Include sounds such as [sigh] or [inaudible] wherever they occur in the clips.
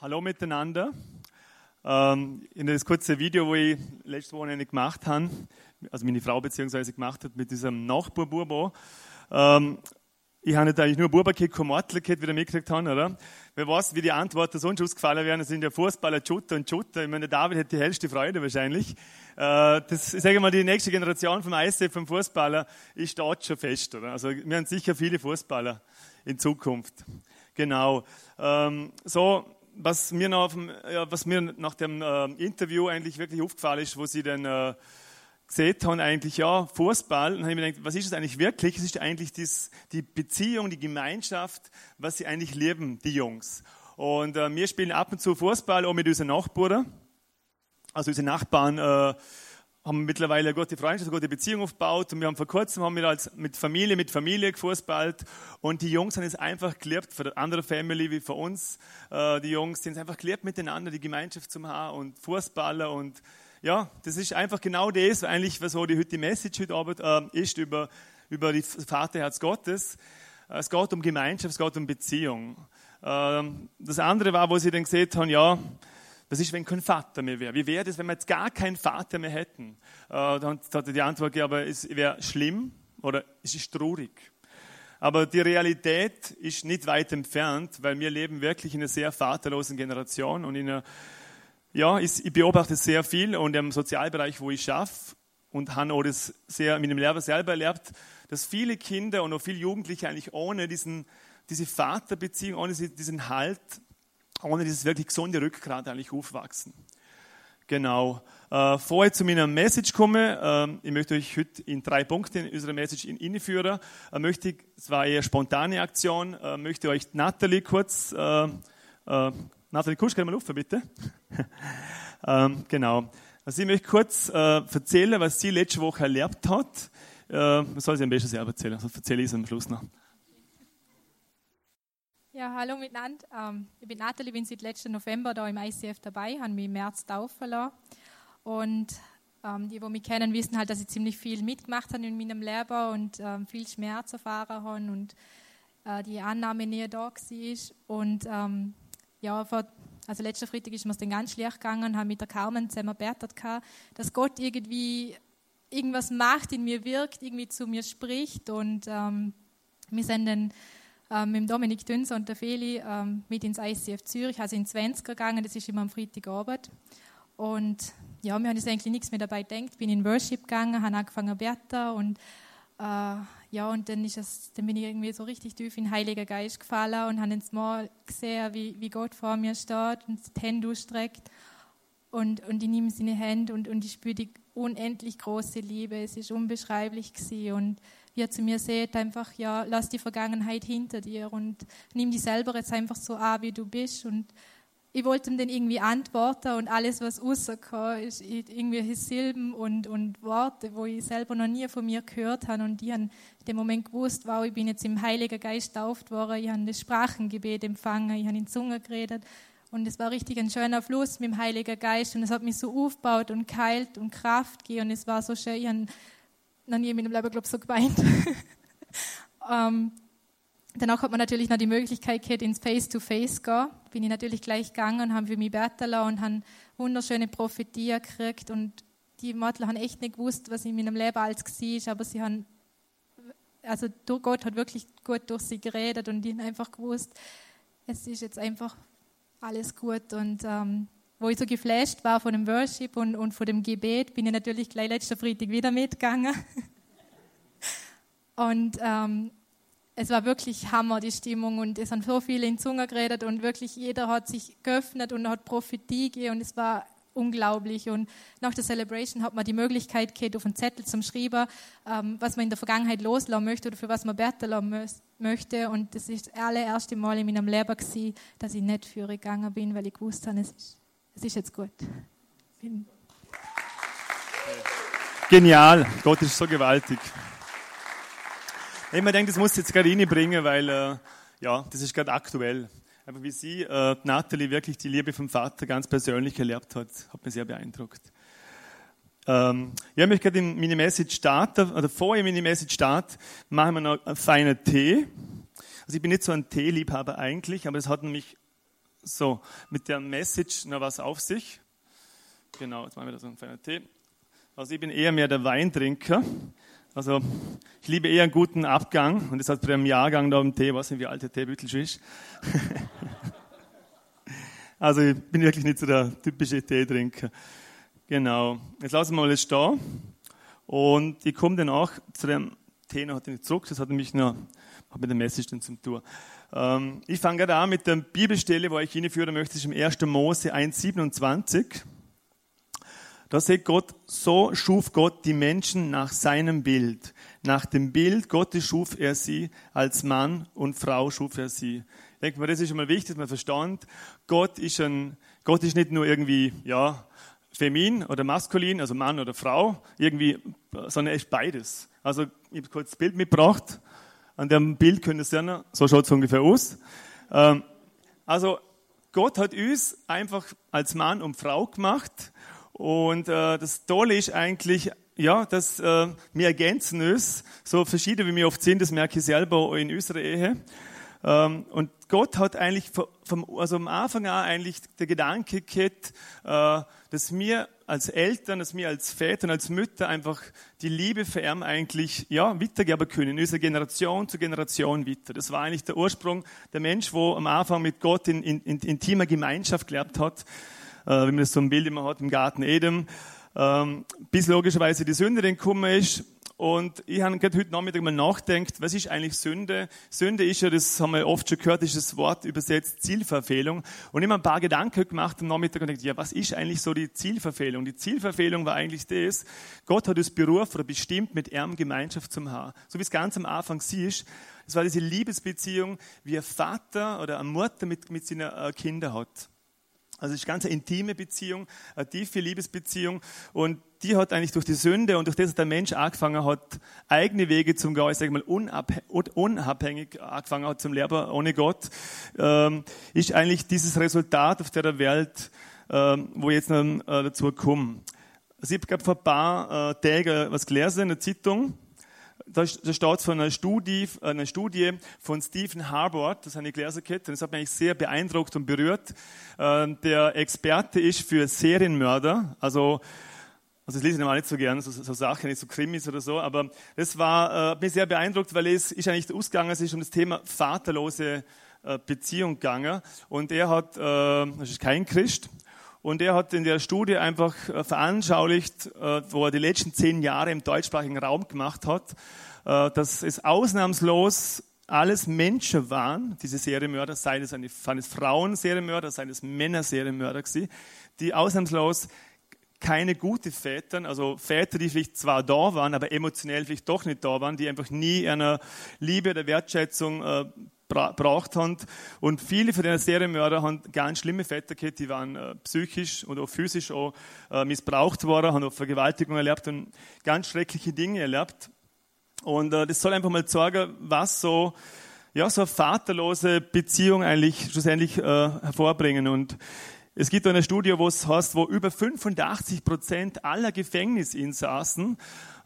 Hallo miteinander. Ähm, in das kurze Video, wo ich letztes Wochenende gemacht habe, also meine Frau beziehungsweise gemacht hat mit diesem Nachbar-Burbo, ähm, ich habe nicht eigentlich nur Buberkit, kein Mortelkit wieder mitgekriegt haben, oder? Wer weiß, wie die Antworten sonst ausgefallen wären, sind ja Fußballer, Schutter und Schutter. Ich meine, David hätte die hellste Freude wahrscheinlich. Äh, das, ich sage mal, die nächste Generation vom ISF, vom Fußballer, ist dort schon fest, oder? Also, wir haben sicher viele Fußballer in Zukunft. Genau. Ähm, so, was mir, noch dem, ja, was mir nach dem äh, Interview eigentlich wirklich aufgefallen ist, wo sie dann äh, gesehen haben, eigentlich, ja, Fußball, und habe ich mir gedacht, was ist es eigentlich wirklich? Es ist eigentlich dies, die Beziehung, die Gemeinschaft, was sie eigentlich lieben, die Jungs. Und äh, wir spielen ab und zu Fußball auch mit unseren Nachbarn. Also unsere Nachbarn äh, haben mittlerweile eine gute Freundschaft, eine gute Beziehung aufgebaut und wir haben vor kurzem haben wir als mit Familie, mit Familie gefußballt und die Jungs haben es einfach geliebt, für andere Family wie für uns, äh, die Jungs, die haben es einfach geliebt miteinander, die Gemeinschaft zum Haar und Fußballer und ja, das ist einfach genau das, eigentlich, was so die, die Message heute Abend äh, ist über, über das Vaterherz Gottes. Es geht um Gemeinschaft, es geht um Beziehung. Ähm, das andere war, wo sie dann gesehen haben, ja, was ist, wenn kein Vater mehr wäre? Wie wäre es, wenn wir jetzt gar keinen Vater mehr hätten? Äh, dann er die Antwort gegeben, aber es wäre schlimm oder es ist traurig. Aber die Realität ist nicht weit entfernt, weil wir leben wirklich in einer sehr vaterlosen Generation und in einer, ja, ich, ich beobachte sehr viel und im Sozialbereich, wo ich schaffe und habe auch das sehr mit dem Lehrer selber erlebt, dass viele Kinder und auch viele Jugendliche eigentlich ohne diesen, diese Vaterbeziehung, ohne diesen Halt ohne dieses wirklich gesunde Rückgrat eigentlich aufwachsen. Genau. Äh, vorher zu meiner Message komme, äh, ich möchte euch heute in drei Punkte in unserer Message inführen. Äh, möchte ich, es war eher spontane Aktion, äh, möchte euch Natalie kurz, äh, äh, Natalie Kusch, mal rufen, bitte? [laughs] ähm, genau. Also ich möchte kurz äh, erzählen, was sie letzte Woche erlebt hat. Äh, was soll sie am besten selber erzählen? Das erzähle ich es am Schluss noch. Ja, hallo miteinander. Ähm, ich bin Nathalie, bin seit letzten November da im ICF dabei, habe mich im März taufen lassen. Und ähm, die, die mich kennen, wissen halt, dass ich ziemlich viel mitgemacht habe in meinem Leben und ähm, viel Schmerz erfahren habe und äh, die Annahme näher da war. Und ähm, ja, vor, also letzten Freitag ist mir es dann ganz schlecht gegangen, habe mit der Carmen zusammen gebetet, dass Gott irgendwie irgendwas macht, in mir wirkt, irgendwie zu mir spricht und ähm, wir sind dann ähm, mit Dominik Dünser und der Feli ähm, mit ins ICF Zürich, also in 20er gegangen, das ist immer am Freitagabend. Und ja, wir haben uns eigentlich nichts mehr dabei gedacht, bin in Worship gegangen, habe angefangen beten und äh, ja, und dann, ist es, dann bin ich irgendwie so richtig tief in den Heiligen Geist gefallen und habe jetzt mal gesehen, wie, wie Gott vor mir steht und die Hände ausstreckt und, und ich nehme seine Hände und, und ich spüre die unendlich große Liebe. Es ist unbeschreiblich gewesen. und er zu mir sagt, einfach, ja, lass die Vergangenheit hinter dir und nimm dich selber jetzt einfach so an, wie du bist. Und ich wollte ihm dann irgendwie antworten und alles, was rauskam, ist irgendwelche Silben und, und Worte, wo ich selber noch nie von mir gehört habe. Und ich habe in dem Moment gewusst, wow, ich bin jetzt im Heiligen Geist tauft worden, ich habe das Sprachengebet empfangen, ich habe in Zunge geredet. Und es war richtig ein schöner Fluss mit dem Heiligen Geist und es hat mich so aufgebaut und geheilt und Kraft gegeben und es war so schön. Ich habe noch nie in meinem Leben, glaube so geweint. [laughs] ähm, danach hat man natürlich noch die Möglichkeit gehabt, ins Face-to-Face zu gehen. Bin ich natürlich gleich gegangen, haben für mich beten und haben wunderschöne Prophetien gekriegt und die Mädchen haben echt nicht gewusst, was in meinem Leben alles war, aber sie haben, also Gott hat wirklich gut durch sie geredet und die haben einfach gewusst, es ist jetzt einfach alles gut und ähm, wo ich so geflasht war von dem Worship und, und von dem Gebet, bin ich natürlich gleich letzten Freitag wieder mitgegangen. [laughs] und ähm, es war wirklich Hammer, die Stimmung. Und es haben so viele in Zunge geredet und wirklich jeder hat sich geöffnet und hat Prophetie gegeben und es war unglaublich. Und nach der Celebration hat man die Möglichkeit gehabt, auf einen Zettel zum Schreiben, ähm, was man in der Vergangenheit loslassen möchte oder für was man beten möchte. Und das ist das allererste Mal in meinem Leben gewesen, dass ich nicht für gegangen bin, weil ich gewusst habe, es ist es ist jetzt gut. Bin Genial, Gott ist so gewaltig. Ich mir denke, das muss ich jetzt gerade reinbringen, weil äh, ja, das ist gerade aktuell. Einfach wie sie, äh, Nathalie, wirklich die Liebe vom Vater ganz persönlich erlebt hat, hat mich sehr beeindruckt. Ähm, ich möchte gerade in meine Message starten, oder vorher meine Message starte, machen wir noch einen feinen Tee. Also ich bin nicht so ein Teeliebhaber eigentlich, aber es hat nämlich So, mit der Message noch was auf sich. Genau, jetzt machen wir da so einen feinen Tee. Also ich bin eher mehr der Weintrinker. Also ich liebe eher einen guten Abgang und das hat bei einem Jahrgang da im Tee, was nicht wie alte Teebüttel schon ist. [laughs] also ich bin wirklich nicht so der typische Teetrinker. Genau. Jetzt lassen wir mal das da. Und ich komme dann auch zu dem Tee noch nicht zurück. Das hat nämlich noch hat mit der Message dann zum Tour. Ähm, ich fange gerade an mit der Bibelstelle, wo ich hinführen möchte, ist im 1. Mose 1,27. Da sagt Gott, so schuf Gott die Menschen nach seinem Bild. Nach dem Bild Gottes schuf er sie, als Mann und Frau schuf er sie. Ich denke mal, das ist schon mal wichtig, dass man verstand, Gott ist, ein, Gott ist nicht nur irgendwie, ja, feminin oder maskulin, also Mann oder Frau, irgendwie, sondern er ist beides. Also, ich habe kurz das Bild mitgebracht. An dem Bild könnt ihr sehen, so schaut es ungefähr aus. Ähm, also, Gott hat uns einfach als Mann und Frau gemacht und äh, das Tolle ist eigentlich, ja, dass äh, wir ergänzen uns, so verschieden wie wir oft sind, das merke ich selber in unserer Ehe. Ähm, und Gott hat eigentlich vom, also am Anfang an eigentlich der Gedanke gehabt, äh, dass wir als Eltern, dass wir als Väter und als Mütter einfach die Liebe für ihn eigentlich, ja, weitergeben können, in unserer Generation zu Generation weiter. Das war eigentlich der Ursprung, der Mensch, wo am Anfang mit Gott in, in, in intimer Gemeinschaft gelebt hat äh, wie man das so ein Bild immer hat im Garten Eden, ähm, bis logischerweise die Sünde dann gekommen ist. Und ich habe gerade heute Nachmittag mal nachgedacht, was ist eigentlich Sünde? Sünde ist ja, das haben wir oft schon gehört, ist das Wort übersetzt Zielverfehlung. Und ich habe ein paar Gedanken gemacht am Nachmittag und gedacht, ja, was ist eigentlich so die Zielverfehlung? Die Zielverfehlung war eigentlich das, Gott hat uns berufen oder bestimmt, mit ihm Gemeinschaft zum Haar. So wie es ganz am Anfang siehst, das war diese Liebesbeziehung, wie ein Vater oder eine Mutter mit, mit seinen äh, Kindern hat. Also es ist ganz eine intime Beziehung, eine tiefe Liebesbeziehung und die hat eigentlich durch die Sünde und durch das, dass der Mensch angefangen hat, eigene Wege zum gehen, ich sage mal unabhängig angefangen hat zum Leben ohne Gott, ähm, ist eigentlich dieses Resultat auf der Welt, ähm, wo jetzt noch äh, dazu kommen. Also ich habe vor ein paar äh, Tagen was gelesen in der Zeitung, da, da steht von einer Studie, einer Studie von Stephen Harbour, das ich gelesen gehabt, und das hat mich sehr beeindruckt und berührt. Ähm, der Experte ist für Serienmörder, also also das lese ich normal nicht so gern, so, so Sachen, nicht so Krimis oder so, aber das war äh, mich sehr beeindruckt, weil es ist eigentlich ausgegangen, es ist um das Thema vaterlose äh, Beziehung gegangen. Und er hat, äh, das ist kein Christ, und er hat in der Studie einfach äh, veranschaulicht, äh, wo er die letzten zehn Jahre im deutschsprachigen Raum gemacht hat, äh, dass es ausnahmslos alles Menschen waren, diese Serienmörder, seien es, eine, seien es Frauen Serienmörder, seien es Männer Serienmörder die ausnahmslos keine gute Väter, also Väter, die vielleicht zwar da waren, aber emotionell vielleicht doch nicht da waren, die einfach nie einer Liebe oder Wertschätzung äh, braucht haben. Und viele von den Serienmörder haben ganz schlimme Väter gehabt, die waren äh, psychisch und auch physisch auch äh, missbraucht worden, haben auch Vergewaltigung erlebt und ganz schreckliche Dinge erlebt. Und äh, das soll einfach mal zeigen, was so, ja, so eine vaterlose Beziehung eigentlich schlussendlich äh, hervorbringen. Und es gibt eine Studie, wo es heißt, wo über 85 Prozent aller Gefängnisinsassen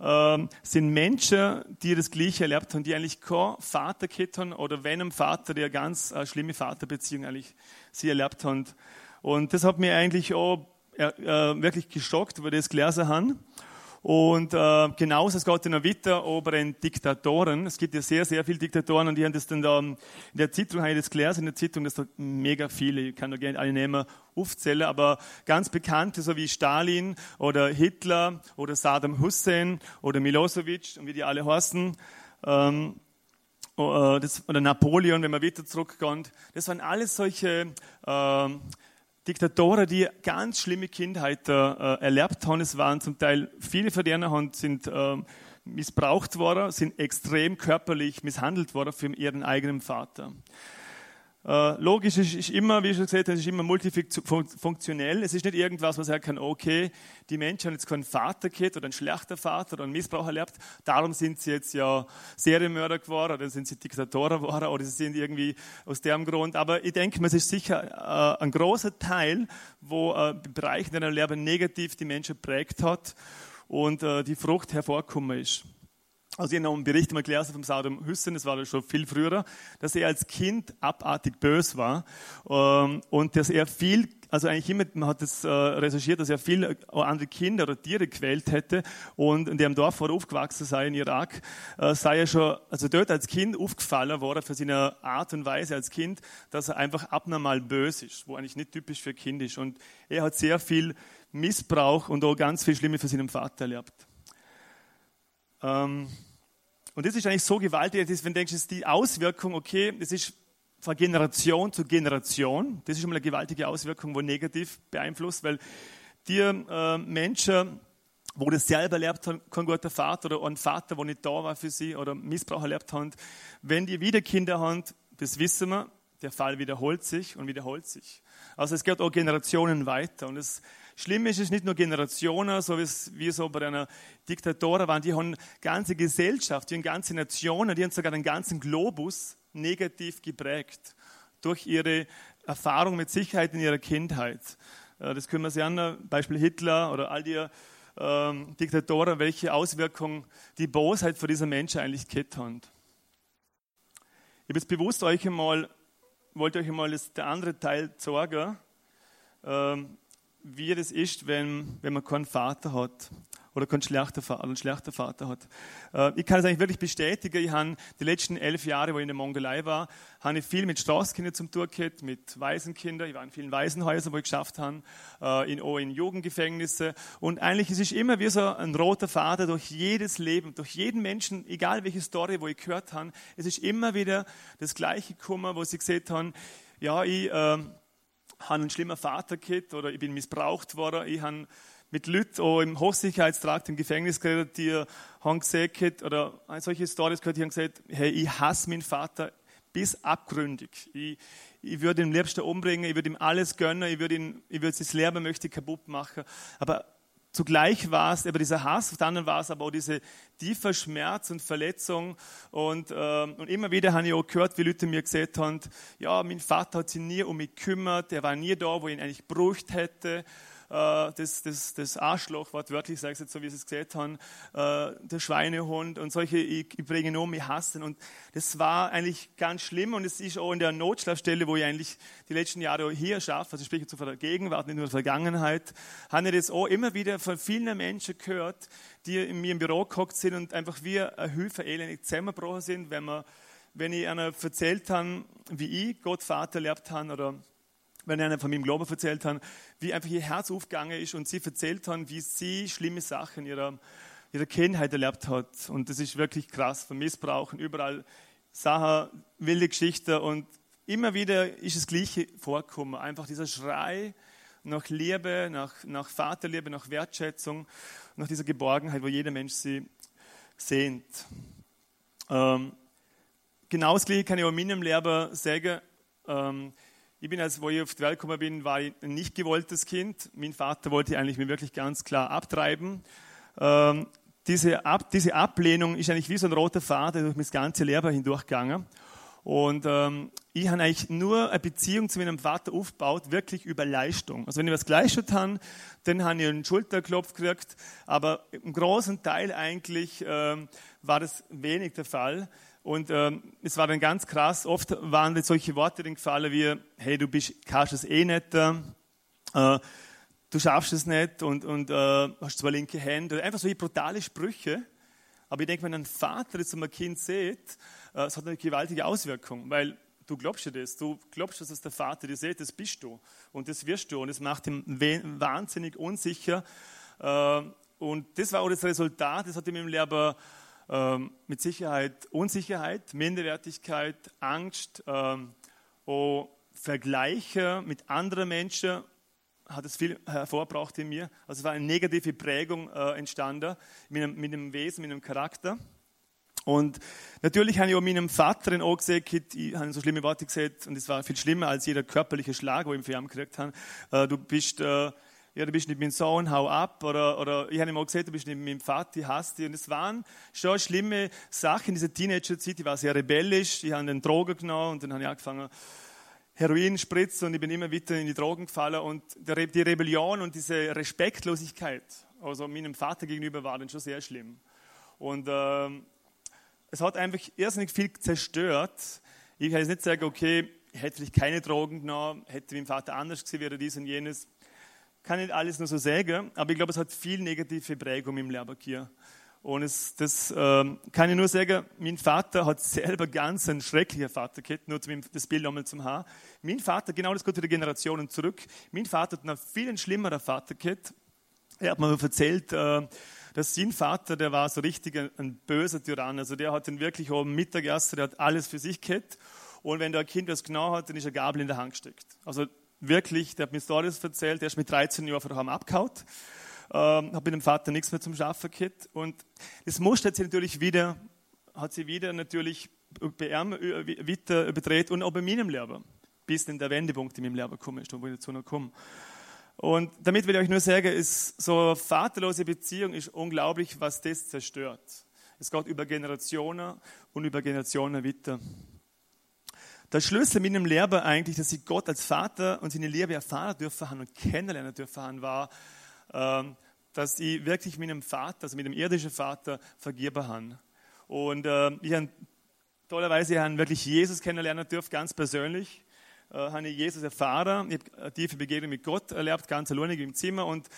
ähm, sind Menschen, die das Gleiche erlebt haben, die eigentlich kein Vater gehabt haben oder wenn ein Vater, der ganz äh, schlimme Vaterbeziehung eigentlich sie erlebt haben. Und das hat mir eigentlich auch äh, äh wirklich geschockt, weil das gelesen haben. Und äh, genauso es geht dann weiter über den Diktatoren. Es gibt ja sehr, sehr viele Diktatoren und die haben das dann da, in der Zeitung habe ich das gelesen, in der Zeitung, das sind mega viele, ich kann da gerne alle nehmen, aufzählen, aber ganz bekannte, so wie Stalin oder Hitler oder Saddam Hussein oder Milosevic und wie die alle heißen, ähm, äh, oder Napoleon, wenn man weiter zurückkommt, das waren alles solche äh, Diktatoren, die ganz schlimme Kindheit äh, erlebt haben. Es waren zum Teil viele von denen sind äh, missbraucht worden, sind extrem körperlich misshandelt worden für ihren eigenen Vater. Äh, logisch ist, ist immer, wie schon gesagt habe, ist immer multifunktionell. Es ist nicht irgendwas, was sagen kann, okay, die Menschen haben jetzt keinen Vater gehabt oder einen schlechten Vater oder einen Missbrauch erlebt, darum sind sie jetzt ja Serienmörder geworden oder sind sie Diktatoren geworden oder sie sind irgendwie aus dem Grund. Aber ich denke, es ist sicher äh, ein großer Teil, wo äh, Bereich in deinem Leben negativ die Menschen prägt hat und äh, die Frucht hervorgekommen ist. Also ich habe einen Bericht mal gelesen vom Saddam Hussein, das war schon viel früher, dass er als Kind abartig bös war ähm, und dass er viel, also eigentlich immer, man hat das äh, recherchiert, dass er viel äh, andere Kinder oder Tiere quält hätte und in dem Dorf, wo er aufgewachsen sei, in Irak, äh, sei er schon, also dort als Kind aufgefallen worden für seine Art und Weise als Kind, dass er einfach abnormal bös ist, wo eigentlich nicht typisch für Kind ist und er hat sehr viel Missbrauch und auch ganz viel Schlimme für seinen Vater erlebt. Ähm, und das ist eigentlich so gewaltig, dass wenn du denkst, die Auswirkung, okay, das ist von Generation zu Generation, das ist schon mal eine gewaltige Auswirkung, wo negativ beeinflusst, weil die äh, Menschen, wo das selber erlebt haben, kein guter Vater oder ein Vater, der nicht da war für sie oder Missbrauch erlebt haben, wenn die wieder Kinder haben, das wissen wir, der Fall wiederholt sich und wiederholt sich. Also es geht auch Generationen weiter und es Schlimm ist es nicht nur Generationen, so wie es wie so bei einer Diktatur waren, die haben ganze Gesellschaft, die haben ganze Nationen, die haben sogar den ganzen Globus negativ geprägt durch ihre Erfahrung mit Sicherheit in ihrer Kindheit. Äh, das können wir sich an, Beispiel Hitler oder all die ähm, Diktatoren, welche Auswirkungen die Bosheit für diese Menschen eigentlich gehabt haben. Ich habe jetzt bewusst euch einmal, wollte euch einmal das, der andere Teil zeigen. Ähm, wie das ist, wenn, wenn man keinen Vater hat oder keinen schlechten Vater, einen schlechten Vater hat. Äh, ich kann es eigentlich wirklich bestätigen. Ich habe die letzten elf Jahre, wo ich in der Mongolei war, habe ich viel mit Straßenkindern zum Tour gehabt, mit Waisenkindern. Ich war in vielen Waisenhäusern, wo ich geschafft habe, äh, in, auch in Jugendgefängnisse. Und eigentlich ist es immer wie so ein roter Faden durch jedes Leben, durch jeden Menschen, egal welche Story, wo ich gehört habe. Es ist immer wieder das gleiche Kummer, wo sie gesagt haben, ja, ich... Äh, habe einen schlimmen Vater gehabt oder ich bin missbraucht worden. Ich habe mit Leuten auch im Hochsicherheitstrakt im Gefängnis geredet, die haben gesagt, oder solche Stories gehört, die haben gesagt, hey, ich hasse meinen Vater bis abgründig. Ich, ich würde ihn am liebsten umbringen, ich würde ihm alles gönnen, ich würde, ihn, ich würde sein Leben möchte kaputt machen. Aber zugleich war es aber dieser Hass, dann war es aber auch diese tiefer Schmerz und Verletzung. Und, äh, und immer wieder habe ich auch gehört, wie Leute mir gesagt haben, ja, mein Vater hat sich nie um mich gekümmert, der war nie da, wo ich ihn eigentlich gebraucht hätte. Äh, das, das, das Arschloch, wortwörtlich sage ich jetzt so, wie Sie es gesehen haben, äh, der Schweinehund und solche, ich, ich bringe nur mich hassen. Und das war eigentlich ganz schlimm und es ist auch in der Notschlafstelle, wo ich eigentlich die letzten Jahre hier schaffe, also ich spreche zu der Gegenwart, nicht nur der Vergangenheit, habe ich das auch immer wieder von vielen Menschen gehört, die in mir im Büro gehockt sind und einfach wie ein Hilfe elendig zusammengebrochen sind, wenn man wenn ich einer erzählt habe, wie ich Gott Vater erlebt habe oder wenn einer von meinem Glauben erzählt hat, wie einfach ihr Herz aufgegangen ist und sie erzählt haben, wie sie schlimme Sachen in ihrer, ihrer Kindheit erlebt hat. Und das ist wirklich krass, von Missbrauch und überall Sachen, wilde Geschichten und immer wieder ist das Gleiche vorgekommen. Einfach dieser Schrei nach Liebe, nach, nach Vaterliebe, nach Wertschätzung, nach dieser Geborgenheit, wo jeder Mensch sie sehnt. Ähm, genau das Gleiche kann ich auch meinem Lehrer sagen. Ähm, ich bin, als wo ich auf die Welt gekommen bin, war ich ein nicht gewolltes Kind. Mein Vater wollte eigentlich mir wirklich ganz klar abtreiben. Ähm, diese, Ab, diese Ablehnung ist eigentlich wie so ein roter Faden durch mein ganze Leben hindurchgegangen. Und ähm, ich habe eigentlich nur eine Beziehung zu meinem Vater aufgebaut, wirklich über Leistung. Also wenn ich was geleistet habe, dann habe ich einen Schulterklopf gekriegt, aber im großen Teil eigentlich ähm, war das wenig der Fall. Und ähm, es war dann ganz krass, oft waren dann solche Worte dann gefallen wie, hey, du bist, kannst es eh nicht, äh, du schaffst es nicht und, und äh, hast zwei linke Hände. Einfach solche brutale Sprüche. Aber ich denke, wenn ein Vater jetzt ein Kind sieht, äh, es hat eine gewaltige Auswirkung, weil du glaubst ja das, du glaubst, dass der Vater dir sieht, das bist du und das wirst du und das macht ihn wahnsinnig unsicher. Äh, und das war auch das Resultat, das hat ihm im Lehrer ähm, mit Sicherheit Unsicherheit, Minderwertigkeit, Angst, ähm, oh, Vergleiche mit anderen Menschen hat es viel hervorgebracht in mir. Also es war eine negative Prägung äh, entstanden mit einem, mit einem Wesen, mit einem Charakter. Und natürlich habe ich auch meinem Vater auch gesehen, ich habe so schlimme Worte gesagt, und es war viel schlimmer als jeder körperliche Schlag, wo ich für ihn gekriegt habe. Äh, du bist äh, ja, du bist nicht mein Sohn, hau ab. Oder, oder ich habe auch gesagt, du bist nicht mein Vater, ich hasse dich. Und es waren schon schlimme Sachen in dieser Teenagerzeit. Ich war sehr rebellisch, ich habe den Drogen genommen und dann habe ich angefangen, Heroin spritzen und ich bin immer weiter in die Drogen gefallen. Und die Rebellion und diese Respektlosigkeit, also meinem Vater gegenüber, war dann schon sehr schlimm. Und ähm, es hat einfach irrsinnig viel zerstört. Ich kann jetzt nicht sagen, okay, ich hätte vielleicht keine Drogen genommen, hätte mein Vater anders gesehen, wäre dies und jenes. Kann nicht alles nur so sagen, aber ich glaube, es hat viel negative Prägung im Lehrbuch Und es, das ähm, kann ich nur sagen, mein Vater hat selber ganz einen schrecklichen Vater gehabt, nur zum, das Bild einmal zum Haar. Mein Vater, genau das geht wieder Generationen zurück, mein Vater hat einen viel schlimmerer Vater gehabt. Er hat mir erzählt, äh, dass sein Vater, der war so richtig ein, ein böser Tyrann. Also der hat ihn wirklich oben Mittagessen, der hat alles für sich gehabt. Und wenn der ein Kind was genau hat, dann ist er Gabel in der Hand gesteckt. Also wirklich, der hat mir Stories erzählt, der ist mit 13 Jahren von daheim abgehauen, ähm, hat mit dem Vater nichts mehr zum Schaffen gehabt. Und das musste jetzt natürlich wieder, hat sie wieder natürlich bei ihm weiter überdreht und auch bei meinem Leben, bis in der Wendepunkt in meinem Leben gekommen ist, wo ich dazu noch komme. Und damit will ich euch nur sagen, ist so eine vaterlose Beziehung ist unglaublich, was das zerstört. Es geht über Generationen und über Generationen weiter. Der Schlüssel mit dem Leben eigentlich, dass ich Gott als Vater und seine Liebe erfahren dürfen haben und kennenlernen dürfen haben, war, ähm, dass ich wirklich mit dem Vater, also mit dem irdischen Vater, vergeben habe. Und äh, ich habe tollerweise ich wirklich Jesus kennenlernen dürfen, ganz persönlich. Äh, habe ich Jesus erfahren, ich habe eine tiefe Begegnung mit Gott erlebt, ganz alleine im Zimmer. Und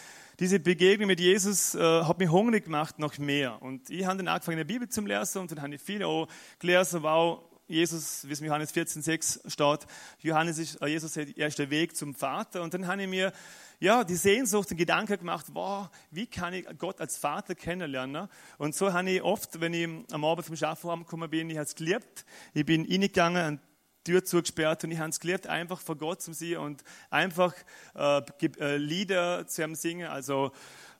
diese Begegnung mit Jesus äh, hat mich hungrig gemacht noch mehr. Und ich habe dann angefangen, in der Bibel zu lesen und dann habe ich viel auch gelesen, wow, Jesus, wie es in Johannes 14, 6 steht, Johannes ist, äh, Jesus ist der erste Weg zum Vater. Und dann habe ich mir ja, die Sehnsucht, den Gedanken gemacht, wow, wie kann ich Gott als Vater kennenlernen? Und so habe ich oft, wenn ich am Abend vom Schaffen gekommen bin, ich habe es geliebt. Ich bin reingegangen, Tür zugesperrt und ich habe es gelernt, einfach vor Gott zu sein und einfach äh, äh Lieder zu singen, also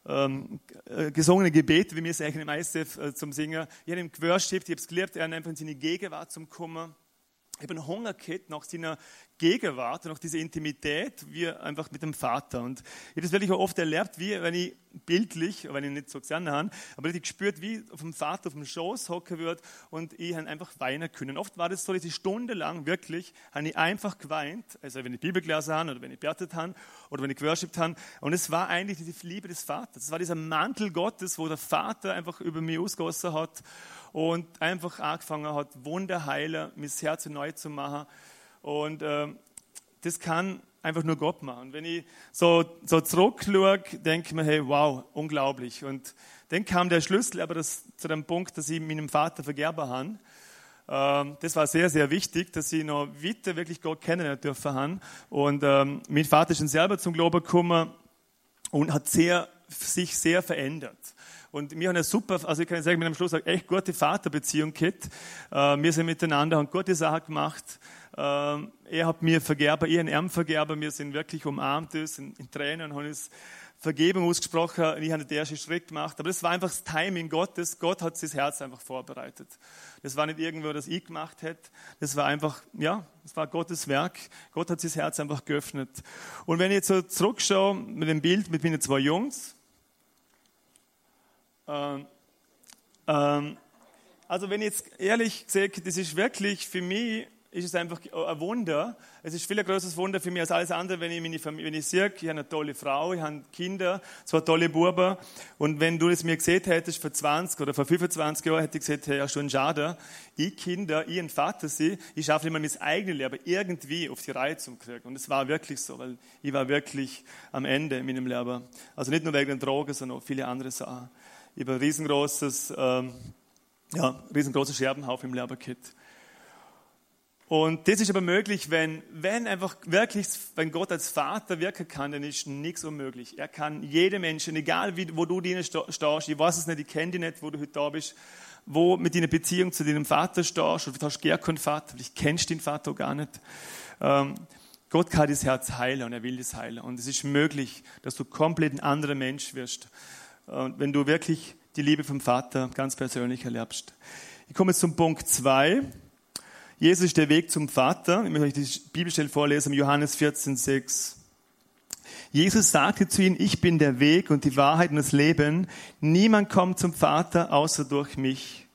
ähm, äh, gesungene Gebete, wie wir es eigentlich im ISF äh, zum Singen. Ich habe ihn geworshipped, ich habe es gelernt, er einfach in seine Gegenwart zum kommen. Ich habe einen Hunger gehabt nach seiner Gegenwart und nach dieser Intimität, wie einfach mit dem Vater. Und ich habe das wirklich auch oft erlebt, wie wenn ich bildlich, wenn ich nicht so gesehen habe, aber ich gespürt, wie auf dem Vater auf dem Schoß hocken wird und ich einfach weinen können. Oft war das so, dass ich stundenlang wirklich, habe ich einfach geweint, also wenn ich Bibel gelesen habe oder wenn ich betet habe oder wenn ich geworshipped habe. Und es war eigentlich die Liebe des Vaters. Es war dieser Mantel Gottes, wo der Vater einfach über mich ausgossen hat und einfach angefangen hat, Wunder heilen, mein Herz neu zu machen. Und äh, das kann einfach nur Gott machen. Wenn ich so, so zurückschaue, denke ich mir, hey, wow, unglaublich. Und dann kam der Schlüssel aber das, zu dem Punkt, dass ich meinem Vater vergerber habe. Ähm, das war sehr, sehr wichtig, dass ich noch weiter wirklich Gott kennenlernen dürfen haben. Und ähm, mein Vater ist schon selber zum Glauben gekommen und hat sehr, sich sehr verändert. Und wir haben eine super, also ich kann sagen, mit einem Schluss echt gute Vaterbeziehung gehabt. Äh, wir sind miteinander, haben gute Sachen gemacht. Ähm, er hat mir vergeben, ich habe ihm vergeben. Wir sind wirklich umarmt, in, in Tränen, haben uns Vergebung ausgesprochen. Ich habe den ersten Schritt gemacht. Aber das war einfach das Timing Gottes. Gott hat sein Herz einfach vorbereitet. Das war nicht irgendwo, das ich gemacht hätte. Das war einfach, ja, das war Gottes Werk. Gott hat sein Herz einfach geöffnet. Und wenn ich jetzt so zurückschaue mit dem Bild mit meinen zwei Jungs, ähm, ähm, also wenn ich jetzt ehrlich sehe, das ist wirklich für mich ist es einfach ein Wunder. Es ist viel ein größeres Wunder für mich als alles andere, wenn ich meine Familie, wenn ich sehe, ich habe eine tolle Frau, ich habe Kinder, zwei tolle Buben. Und wenn du es mir gesehen hättest vor 20 oder vor 25 Jahren, hätte ich gesagt, hey, ja, schon schade. Ich Kinder, ich ein Vater sie, ich schaffe immer mein eigenes Leben irgendwie auf die Reihe zu kriegen. Und es war wirklich so, weil ich war wirklich am Ende in meinem Leben. Also nicht nur wegen den Drogen, sondern auch viele andere Sachen. Ich habe ein riesengroßes, ähm, ja, riesengroßes Scherbenhaufen im Leben gehabt. Und das ist aber möglich, wenn, wenn einfach wirklich, wenn Gott als Vater wirken kann, dann ist nichts unmöglich. Er kann jede Menschen, egal wie, wo du drinnen stehst, ich weiß es nicht, ich kenne dich nicht, wo du heute da bist, wo mit deiner Beziehung zu deinem Vater stehst, oder vielleicht hast du gar keinen Vater, vielleicht kennst du den Vater gar nicht. Ähm, Gott kann das Herz heilen und er will das heilen. Und es ist möglich, dass du komplett ein anderer Mensch wirst, wenn du wirklich die Liebe vom Vater ganz persönlich erlebst. Ich komme jetzt zum Punkt zwei. Jesus ist der Weg zum Vater. Ich möchte euch die Bibelstelle vorlesen, Johannes 14, 6. Jesus sagte zu ihnen, ich bin der Weg und die Wahrheit und das Leben. Niemand kommt zum Vater außer durch mich.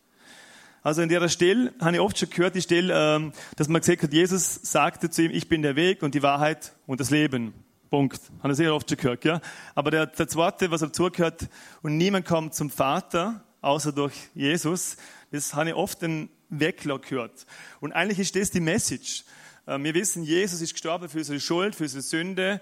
Also in der Stelle habe ich oft schon gehört, die Stelle, ähm, dass man gesagt hat, Jesus sagte zu ihm, ich bin der Weg und die Wahrheit und das Leben. Punkt. Haben wir sehr oft schon gehört, ja? Aber der, der zweite, was dazu gehört, und niemand kommt zum Vater außer durch Jesus. Das habe ich oft den Weglag gehört. Und eigentlich ist das die Message. Äh, wir wissen, Jesus ist gestorben für unsere Schuld, für unsere Sünde.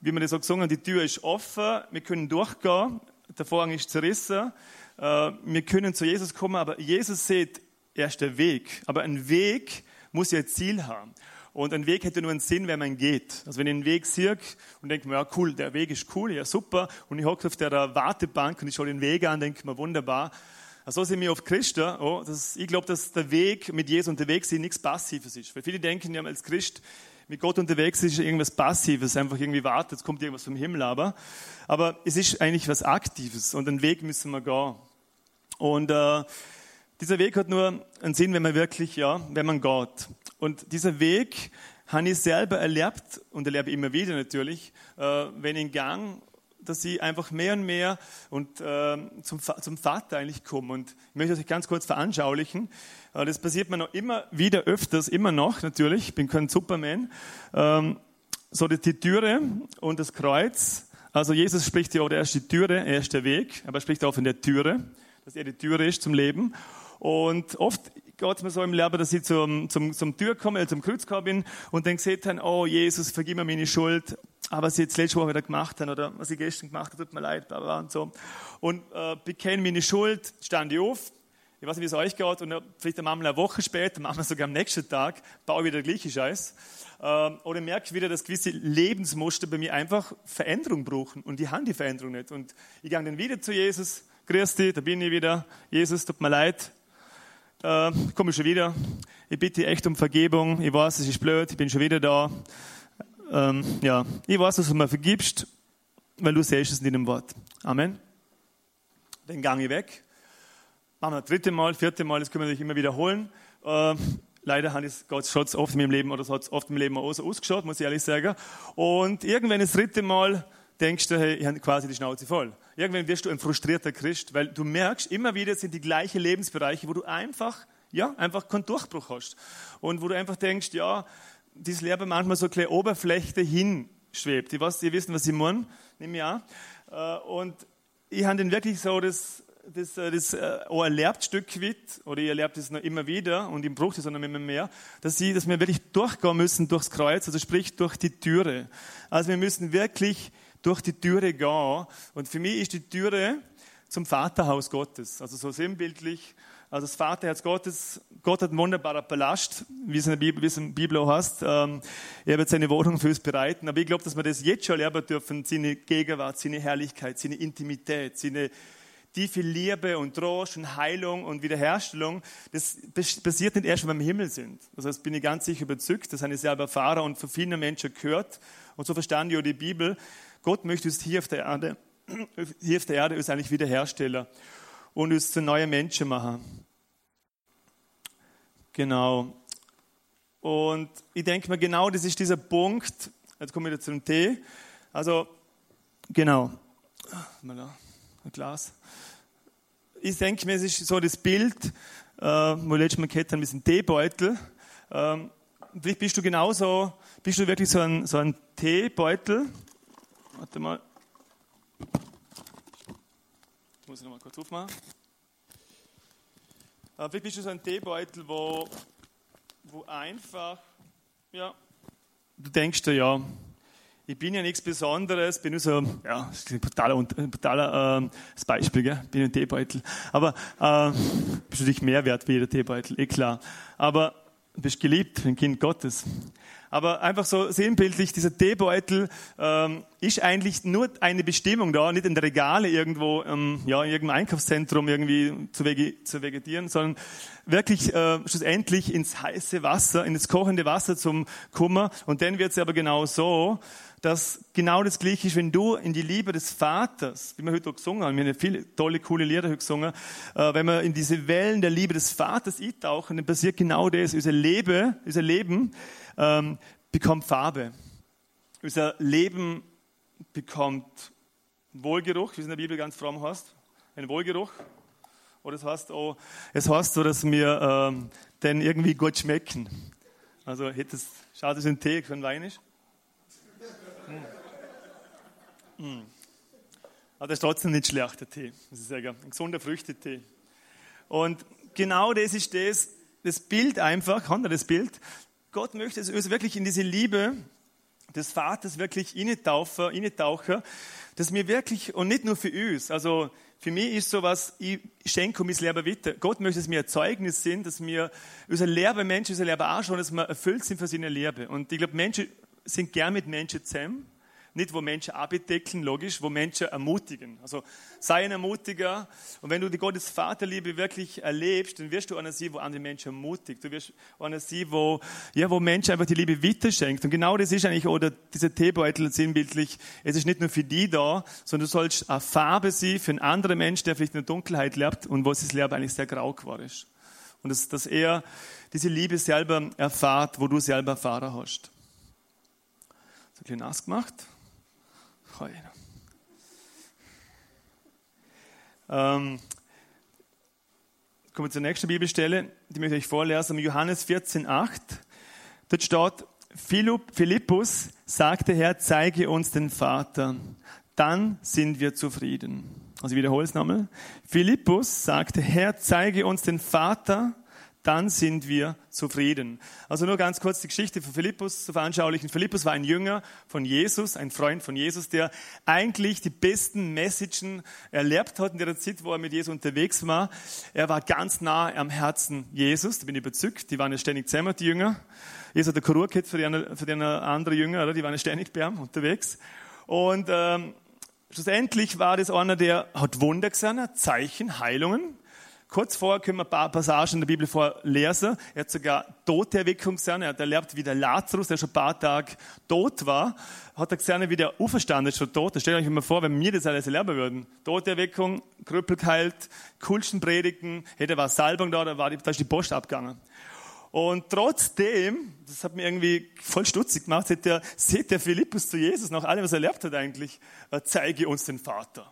Wie wir das auch gesungen haben, die Tür ist offen, wir können durchgehen, der Vorhang ist zerrissen, äh, wir können zu Jesus kommen, aber Jesus sieht, er ist der Weg. Aber ein Weg muss ja ein Ziel haben. Und ein Weg hätte nur einen Sinn, wenn man geht. Also wenn ich einen Weg sehe und denke mir, ja cool, der Weg ist cool, ja super, und ich hocke auf der Wartebank und ich schaue den Weg an, denke mir, wunderbar. Also so sind wir auf Christen. Oh, das, ich glaube, dass der Weg mit Jesus unterwegs ist nichts Passives ist. Weil viele denken ja als Christ, mit Gott unterwegs ist irgendwas Passives, einfach irgendwie wartet, es kommt irgendwas vom Himmel, aber, aber es ist eigentlich was Aktives und einen Weg müssen wir gehen. Und äh, dieser Weg hat nur einen Sinn, wenn man wirklich, ja, wenn man geht. Und dieser Weg habe ich selber erlebt und erlebe immer wieder natürlich, äh, wenn in Gang, dass ich einfach mehr und mehr und äh, zum, zum Vater eigentlich komme. Und ich möchte das ganz kurz veranschaulichen. Äh, das passiert mir noch immer wieder öfters, immer noch natürlich. Ich bin kein Superman. Ähm, so die, die Türe und das Kreuz. Also Jesus spricht ja, er ist die Türe, er ist der Weg, aber er spricht auch von der Türe, dass er die Türe ist zum Leben. Und oft geht es mir so im Leben, dass ich zum, zum, zum Tür komme, zum Kreuz bin und dann seht dann, oh Jesus, vergib mir meine Schuld, aber was ich jetzt letzte Woche wieder gemacht habe oder was ich gestern gemacht habe, tut mir leid, bla, und so. Und äh, bekenne meine Schuld, stand ich auf, ich weiß nicht, wie es euch geht, und vielleicht einmal eine Woche später, manchmal sogar am nächsten Tag, baue ich wieder der gleiche Scheiß. Äh, oder merke ich wieder, dass gewisse Lebensmuster bei mir einfach Veränderung brauchen und die haben die Veränderung nicht. Und ich gehe dann wieder zu Jesus, grüß dich, da bin ich wieder, Jesus, tut mir leid, äh, komme schon wieder. Ich bitte echt um Vergebung. Ich weiß, es ist blöd, ich bin schon wieder da. Ähm, ja, ich weiß, dass du mir vergibst, weil du siehst es in deinem Wort. Amen. Dann gang ich weg. Machen wir das dritte Mal, vierte Mal, das können wir natürlich immer wiederholen. Äh, leider hat es Gott schaut oft in meinem Leben oder es hat oft in meinem Leben auch so ausgeschaut, muss ich ehrlich sagen. Und irgendwann das dritte Mal denkst du, hey, ich habe quasi die Schnauze voll. Irgendwann wirst du ein frustrierter Christ, weil du merkst, immer wieder sind die gleichen Lebensbereiche, wo du einfach, ja, einfach keinen Durchbruch hast. Und wo du einfach denkst, ja, dieses Leben manchmal so eine Oberfläche hinschwebt. Ich weiß, ihr wisst, was ich meine, nehme ich an. Äh, und ich habe dann wirklich so das, das, äh, das äh, auch erlebt, Stück weit, oder ich erlebe das noch immer wieder und ich brauche das auch noch immer mehr, dass, ich, dass wir wirklich durchgehen müssen durchs Kreuz, also sprich durch die Türe. Also wir müssen wirklich durch die Türe gehen. Und für mich ist die Türe zum Vaterhaus Gottes. Also so sinnbildlich. Also das Vaterherz Gottes, Gott hat einen wunderbaren Palast, wie es in der Bibel, wie es in der Bibel auch heißt. Ähm, er wird seine Wohnung für uns bereiten. Aber ich glaube, dass wir das jetzt schon lernen dürfen, seine Gegenwart, seine Herrlichkeit, seine Intimität, seine tiefe Liebe und Trost und Heilung und Wiederherstellung. Das passiert nicht erst, wenn wir im Himmel sind. Das bin ich ganz sicher überzeugt. Das habe ich selber erfahren und von vielen Menschen gehört. Und so verstanden ich auch die Bibel. Gott möchte uns hier auf der Erde, hier auf der Erde uns eigentlich wiederherstellen und uns zu neuen Menschen machen. Genau. Und ich denke mir, genau das ist dieser Punkt. Jetzt komme ich wieder zum Tee. Also, genau. Mal ein Glas. Ich denke mir, es ist so das Bild, äh, wo letztes Mal gehört haben, mit diesem Teebeutel. Ähm, vielleicht bist du genauso, bist du wirklich so ein, so ein Teebeutel, Warte mal. Ich muss ich nochmal kurz aufmachen. Äh, vielleicht bist du so ein Teebeutel, wo, wo einfach, ja, du denkst dir, ja, ich bin ja nichts Besonderes, bin nur so, ja, das ist ein brutaler, brutaler äh, Beispiel, gell? bin ein Teebeutel. Aber äh, bist dich mehr wert wie jeder Teebeutel, eh klar. Aber du bist geliebt, ein Kind Gottes. Aber einfach so sinnbildlich, dieser Teebeutel ähm, ist eigentlich nur eine Bestimmung da, nicht in der Regale irgendwo, ähm, ja, in irgendeinem Einkaufszentrum irgendwie zu, vege zu vegetieren, sondern wirklich äh, schlussendlich ins heiße Wasser, in das kochende Wasser zum Kummer. Und dann wird es aber genau so, dass genau das Gleiche ist, wenn du in die Liebe des Vaters, wie wir heute auch gesungen haben, wir haben ja viele tolle, coole Lieder gesungen, äh, wenn wir in diese Wellen der Liebe des Vaters eintauchen, dann passiert genau das. Unser Leben, unser Leben ähm, bekommt Farbe. Unser Leben bekommt Wohlgeruch, wie es in der Bibel ganz fromm heißt. Ein Wohlgeruch. Oder es heißt, oh, es heißt so, dass wir ähm, denn irgendwie gut schmecken. Also hättest, schau, das ein Tee, wenn Wein ist. Mm. Mm. Aber das ist trotzdem nicht schlechter Tee, muss ich sagen. Ein gesunder Früchtetee. Und genau das ist das, das Bild einfach, haben wir das Bild? Gott möchte uns wirklich in diese Liebe des Vaters wirklich tauchen, dass wir wirklich, und nicht nur für uns, also für mich ist sowas, ich schenke mein Leben weiter. Gott möchte, dass wir ein Zeugnis sind, dass wir unser Leben Menschen, unser Leben anschauen, dass wir erfüllt sind für seine Leben. Und ich glaube, Menschen sind gern mit Menschen zusammen. Nicht, wo Menschen abdecken, logisch, wo Menschen ermutigen. Also sei ein Ermutiger. Und wenn du die Gottes Vaterliebe wirklich erlebst, dann wirst du einer sein, wo andere Menschen ermutigt. Du wirst einer sein, wo, ja, wo Menschen einfach die Liebe weiterschenkt. Und genau das ist eigentlich, oder dieser Teebeutel sinnbildlich, es ist nicht nur für die da, sondern du sollst eine Farbe sein für einen anderen Menschen, der vielleicht in der Dunkelheit lebt und wo sein Leben eigentlich sehr grau geworden ist. Und dass, dass er diese Liebe selber erfahrt, wo du selber erfahren hast. So ein bisschen nass gemacht. Ähm, kommen wir zur nächsten Bibelstelle, die möchte ich euch vorlesen, Johannes 14,8. Dort steht, Philippus sagte, Herr, zeige uns den Vater, dann sind wir zufrieden. Also ich wiederhole es nochmal. Philippus sagte, Herr, zeige uns den Vater, dann sind wir zufrieden. Also nur ganz kurz die Geschichte von Philippus zu veranschaulichen. Philippus war ein Jünger von Jesus, ein Freund von Jesus, der eigentlich die besten Messagen erlebt hat in der Zeit, wo er mit Jesus unterwegs war. Er war ganz nah am Herzen Jesus, da bin ich überzeugt. Die waren ja ständig zusammen, die Jünger. Jesus hat eine Kur gehabt für für die anderen Jünger, oder? die waren ja ständig bei ihm unterwegs. Und ähm, schlussendlich war das einer, der hat Wunder gesehen, Zeichen, Heilungen. Kurz vorher können wir ein paar Passagen in der Bibel vorlesen. Er hat sogar Toterweckung gesehen. Er hat erlebt, wie der Lazarus, der schon ein paar Tage tot war, hat er gesehen, wie der auferstanden ist, schon tot. Da stellt euch mal vor, wenn wir das alles erleben würden. Toterweckung, Krüppel geheilt, coolsten Predigen, hätte war Salbung da, da, war die, da ist die Post abgegangen. Und trotzdem, das hat mir irgendwie voll stutzig gemacht, sieht der, sieht der Philippus zu Jesus nach allem, was er erlebt hat eigentlich, zeige uns den Vater.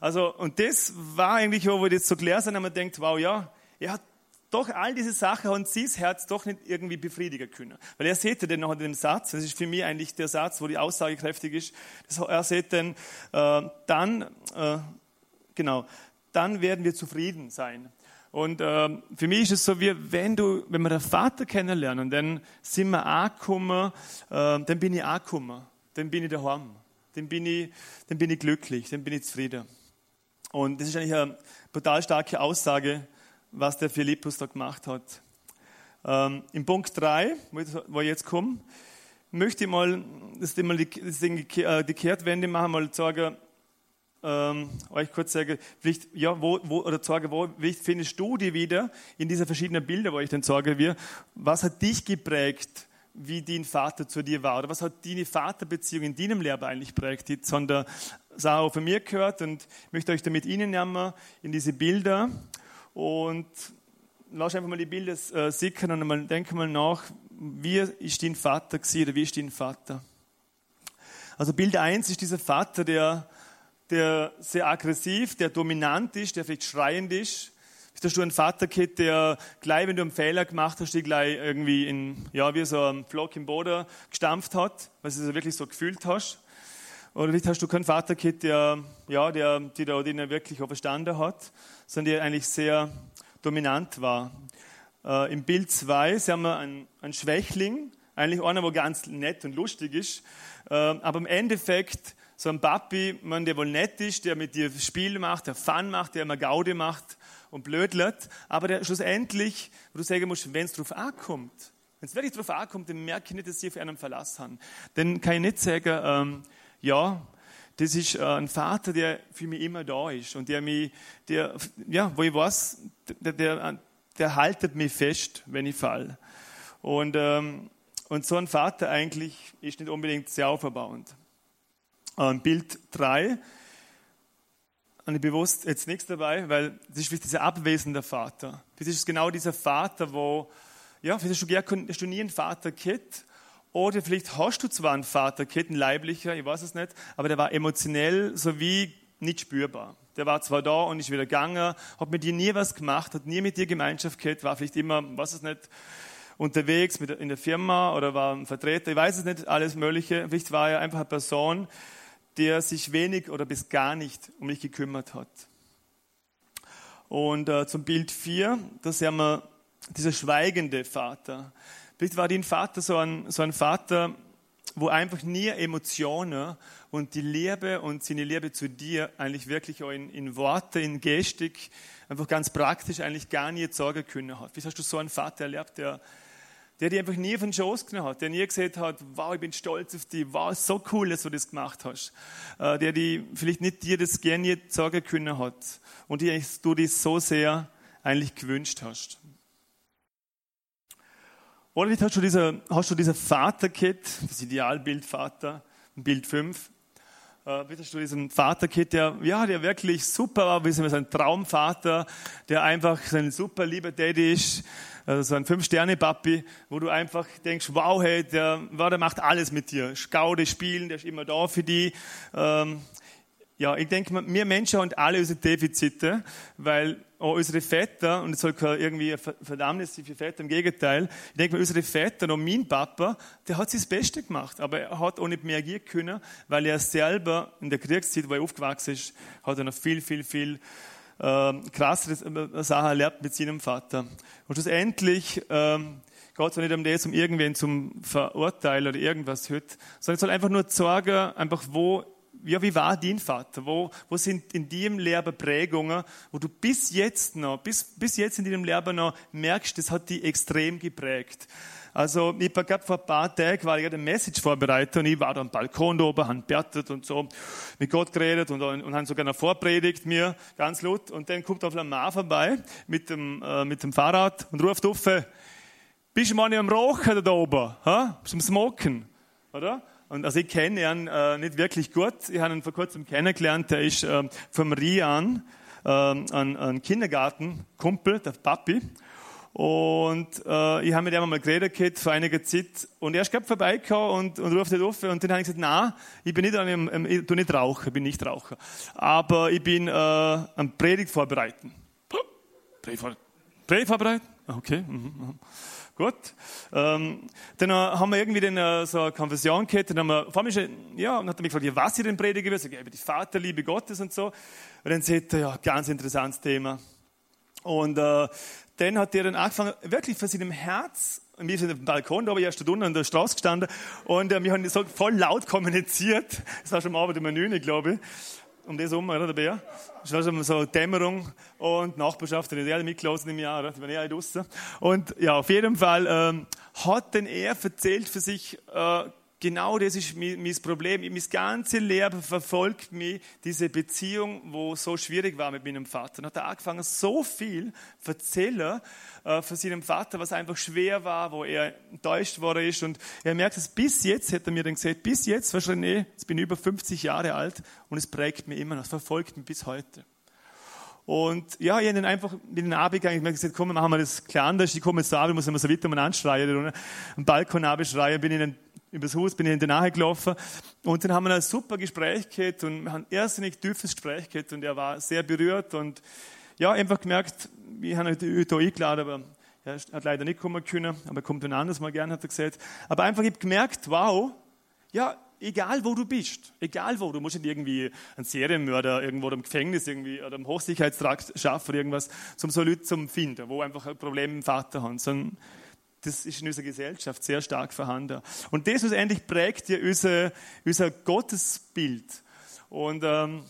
Also, und das war eigentlich, wo wir das so gelesen haben, man denkt, wow, ja, er hat doch all diese Sachen und sein Herz doch nicht irgendwie befriedigen können. Weil er sieht dann noch in dem Satz, das ist für mich eigentlich der Satz, wo die Aussage kräftig ist, er sieht dann, äh, dann, äh, genau, dann werden wir zufrieden sein. Und äh, für mich ist es so, wie wenn du, wenn wir den Vater kennenlernen, dann sind wir angekommen, äh, dann bin ich angekommen, dann bin ich daheim, dann bin ich, dann bin ich glücklich, dann bin ich zufrieden. Und das ist eigentlich eine total starke Aussage, was der Philippus da gemacht hat. Ähm, Im Punkt 3, wo ich jetzt komme, möchte ich mal das mal die, äh, die Kehrtwende machen, mal sagen, ähm, euch kurz sagen, ja, wo, wo, oder sagen, wo findest du die wieder in diese verschiedenen Bilder, wo ich dann sage, wir, was hat dich geprägt, wie dein Vater zu dir war? Oder was hat deine Vaterbeziehung in deinem Leben eigentlich geprägt? Jetzt Sachen von mir gehört und ich möchte euch damit Ihnen nehmen in diese Bilder und lass einfach mal die Bilder äh, sickern und mal, denke mal nach, wie ist dein Vater gewesen oder wie ist dein Vater? Also Bild 1 ist dieser Vater, der, der sehr aggressiv, der dominant ist, der vielleicht schreiend ist. Hast du einen Vater gehabt, der gleich, wenn du einen Fehler gemacht hast, die gleich irgendwie in, ja, wie so ein Flock im Boden gestampft hat, weil du es wirklich so gefühlt hast? Oder vielleicht hast du keinen Vater gehabt, der, ja, der, die da, den wirklich auch verstanden hat, sondern der eigentlich sehr dominant war. Äh, Im Bild 2 sehen wir einen, einen Schwächling, eigentlich einer, der ganz nett und lustig ist, äh, aber im Endeffekt so ein Papi, man, der wohl nett ist, der mit dir Spiel macht, der Fun macht, der immer Gaude macht und blödlet, aber der schlussendlich, wo du sagen musst, wenn es drauf ankommt, wenn es wirklich drauf ankommt, dann merke ich nicht, dass sie auf einen Verlass haben. Dann kann ich nicht sagen, ähm, ja, das ist äh, ein Vater, der für mich immer da ist und der mich, der, ja, wo ich weiß, der, der, der haltet mich fest, wenn ich fall. Und, ähm, und so ein Vater eigentlich ist nicht unbedingt sehr auferbauend. Ähm, Bild 3, habe ich bewusst jetzt nichts dabei, weil das ist wie dieser abwesende Vater. Das ist genau dieser Vater, wo, ja, vielleicht hast du, hast du nie einen Vater gehabt, oder vielleicht hast du zwar einen Vater gehabt, einen leiblicher, ich weiß es nicht, aber der war emotionell sowie nicht spürbar. Der war zwar da und ist wieder gegangen, hat mit dir nie was gemacht, hat nie mit dir Gemeinschaft gehabt, war vielleicht immer, weiß es nicht, unterwegs mit, in der Firma oder war ein Vertreter, ich weiß es nicht, alles Mögliche. Vielleicht war er einfach eine Person, der sich wenig oder bis gar nicht um mich gekümmert hat. Und äh, zum Bild 4, da sehen wir dieser schweigende Vater. Vielleicht war dein Vater so ein, so ein Vater, wo einfach nie Emotionen und die Liebe und seine Liebe zu dir eigentlich wirklich auch in, in Worte, in Gestik, einfach ganz praktisch eigentlich gar nie sagen können hat. Wie hast du so einen Vater erlebt, der, der dir einfach nie von den Schoß genommen hat, der nie gesagt hat, wow, ich bin stolz auf dich, wow, so cool, dass du das gemacht hast, äh, der die vielleicht nicht dir das gerne sagen können hat und die du dich so sehr eigentlich gewünscht hast. Oder hast du diese, hast du diese Vaterkit, das Idealbild Vater, Bild 5, äh, wie hast du diesen Vaterkit, der, ja, der wirklich super war, wie so ein Traumvater, der einfach so ein super lieber Daddy ist, also so ein Fünf-Sterne-Papi, wo du einfach denkst, wow, hey, der, der macht alles mit dir. Skaude spielen, der ist immer da für die. Ähm, ja, ich denke, wir Menschen haben alle unsere Defizite, weil auch unsere Väter, und es soll irgendwie ein Verdammnis für Väter, im Gegenteil, ich denke, unsere Väter, und mein Papa, der hat sich das Beste gemacht, aber er hat auch nicht mehr gehen können, weil er selber in der Kriegszeit, wo er aufgewachsen ist, hat er noch viel, viel, viel äh, krassere Sachen erlebt mit seinem Vater. Und schlussendlich, ähm, geht es nicht um das, um irgendwen zum Verurteilen oder irgendwas heute, sondern es soll einfach nur sagen, einfach wo ja, wie war dein Vater? Wo, wo sind in deinem Leben Prägungen, wo du bis jetzt noch, bis, bis jetzt in deinem Leben noch merkst, das hat dich extrem geprägt. Also, ich habe vor ein paar Tagen, war ich eine Message vorbereitet und ich war da am Balkon oben, habe betet und so, mit Gott geredet und, und, habe sogar noch vorpredigt mir, ganz laut. Und dann kommt auf Mann vorbei mit dem, äh, mit dem Fahrrad und ruft auf, bist du mal nicht am Rauchen da oben? Ha? Bist du am Smoken? Oder? Und also ich kenne ihn äh, nicht wirklich gut. Ich habe ihn vor kurzem kennengelernt. Der ist äh, vom Rian, äh, ein, ein Kindergartenkumpel, der Papi. Und äh, ich habe mit ihm einmal geredet vor einiger Zeit. Und er ist gerade vorbeigekommen und, und ruft nicht auf. Und dann habe ich gesagt, nein, ich bin nicht, einem, ich tu nicht Raucher, ich bin nicht Raucher. Aber ich bin äh, am Predigt vorbereiten. Predigt vorbereiten? Okay. Mhm. Gut. Ähm, dann äh, haben wir irgendwie dann, äh, so eine Konversion gehabt. Dann haben wir, vor allem, ja, und hat er mich gefragt, ja, was ich denn predigen will. Ich sage, über die Vaterliebe Gottes und so. Und dann sagt er, ja, ganz interessantes Thema. Und äh, dann hat er dann angefangen, wirklich von seinem Herz, wir sind auf dem Balkon, da habe ich erst unten an der Straße gestanden, und äh, wir haben so voll laut kommuniziert. Das war schon am Abend um 9 glaube ich um das herum, oder, der Bär? Das war schon so Dämmerung und Nachbarschaft, die alle mitgelassen im Jahr, oder? Die waren eh alle draussen. Und ja, auf jeden Fall ähm, hat denn er erzählt für sich, äh, genau das ist mein, mein Problem. Mein ganzes Leben verfolgt mich diese Beziehung, wo so schwierig war mit meinem Vater. Und hat er angefangen, so viel zu erzählen äh, von seinem Vater, was einfach schwer war, wo er enttäuscht worden ist. Und er merkt es bis jetzt, hat er mir dann gesagt, bis jetzt, weißt du, René, jetzt bin ich über 50 Jahre alt und es prägt mich immer noch, es verfolgt mich bis heute. Und ja, ich habe dann einfach mit den Abend gegangen, ich habe gesagt, komm, machen wir das klar anders, ich komme jetzt da, ich muss immer so weiter mal anschreien, am Balkon abschreien, bin ich dann übers Haus, bin ich Nähe gelaufen und dann haben wir ein super Gespräch gehabt und wir haben ein tiefes Gespräch gehabt und er war sehr berührt und ja, einfach gemerkt, wir haben heute heute eingeladen, aber er hat leider nicht kommen können, aber er kommt ein anderes Mal gern, hat er gesagt. Aber einfach, ich habe gemerkt, wow, ja, egal wo du bist, egal wo, du musst nicht irgendwie einen Serienmörder irgendwo im Gefängnis irgendwie oder im Hochsicherheitstrakt schaffen oder irgendwas, um so Leute zu finden, wo einfach ein Problem im Vater haben, sondern das ist in unserer Gesellschaft sehr stark vorhanden. Und das endlich prägt ja unser, unser Gottesbild. Und, ähm,